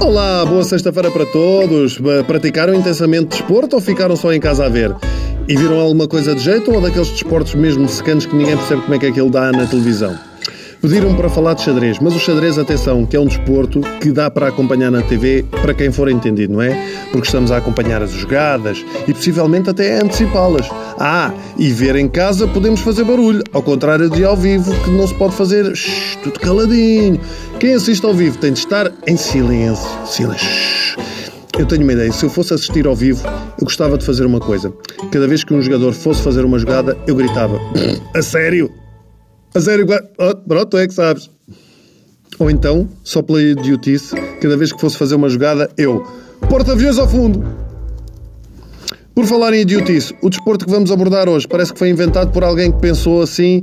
Olá, boa sexta-feira para todos. Praticaram intensamente desporto ou ficaram só em casa a ver? E viram alguma coisa de jeito ou daqueles desportos mesmo secantes que ninguém percebe como é que aquilo dá na televisão? Pediram para falar de xadrez, mas o xadrez, atenção, que é um desporto que dá para acompanhar na TV para quem for entendido, não é? Porque estamos a acompanhar as jogadas e possivelmente até antecipá-las. Ah, e ver em casa podemos fazer barulho, ao contrário de ao vivo, que não se pode fazer shh, tudo caladinho. Quem assiste ao vivo tem de estar em silêncio. Silêncio. Eu tenho uma ideia. Se eu fosse assistir ao vivo, eu gostava de fazer uma coisa. Cada vez que um jogador fosse fazer uma jogada, eu gritava: A sério? A sério? Oh, pronto, é que sabes. Ou então, só pela idiotice, cada vez que fosse fazer uma jogada, eu: Porta-aviões ao fundo! Por falar em idiotice, o desporto que vamos abordar hoje parece que foi inventado por alguém que pensou assim: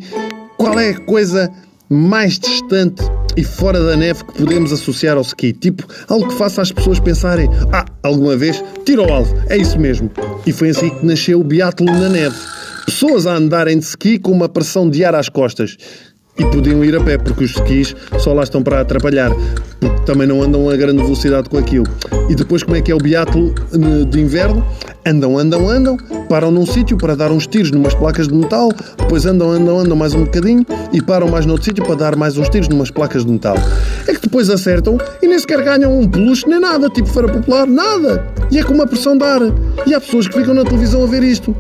qual é a coisa mais distante e fora da neve que podemos associar ao ski. Tipo, algo que faça as pessoas pensarem: ah, alguma vez, tiro ao alvo. É isso mesmo. E foi assim que nasceu o biatlo na neve. Pessoas a andarem de ski com uma pressão de ar às costas. E podiam ir a pé, porque os skis só lá estão para atrapalhar, porque também não andam a grande velocidade com aquilo. E depois, como é que é o biatlo de inverno? Andam, andam, andam, param num sítio para dar uns tiros numas placas de metal, depois andam, andam, andam mais um bocadinho e param mais noutro sítio para dar mais uns tiros numas placas de metal. É que depois acertam e nem sequer ganham um peluche nem nada, tipo feira popular, nada. E é com uma pressão de ar. E há pessoas que ficam na televisão a ver isto.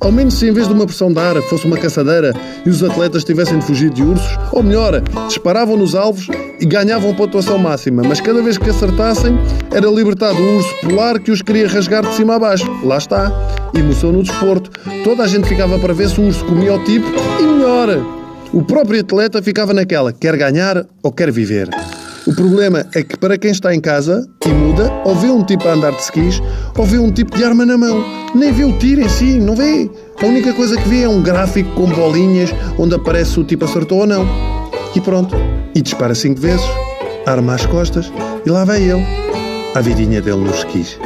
Ao menos se em vez de uma pressão de ar fosse uma caçadeira e os atletas tivessem de fugir de ursos, ou melhor, disparavam nos alvos e ganhavam pontuação máxima, mas cada vez que acertassem era libertado um urso polar que os queria rasgar de cima a baixo. Lá está. Emoção no desporto. Toda a gente ficava para ver se o urso comia o tipo e melhor. O próprio atleta ficava naquela, quer ganhar ou quer viver. O problema é que para quem está em casa e muda, ou vê um tipo a andar de skis, ou vê um tipo de arma na mão. Nem vê o tiro em si, não vê. A única coisa que vê é um gráfico com bolinhas onde aparece o tipo acertou ou não. E pronto. E dispara cinco vezes, arma às costas e lá vai ele. A vidinha dele nos skis.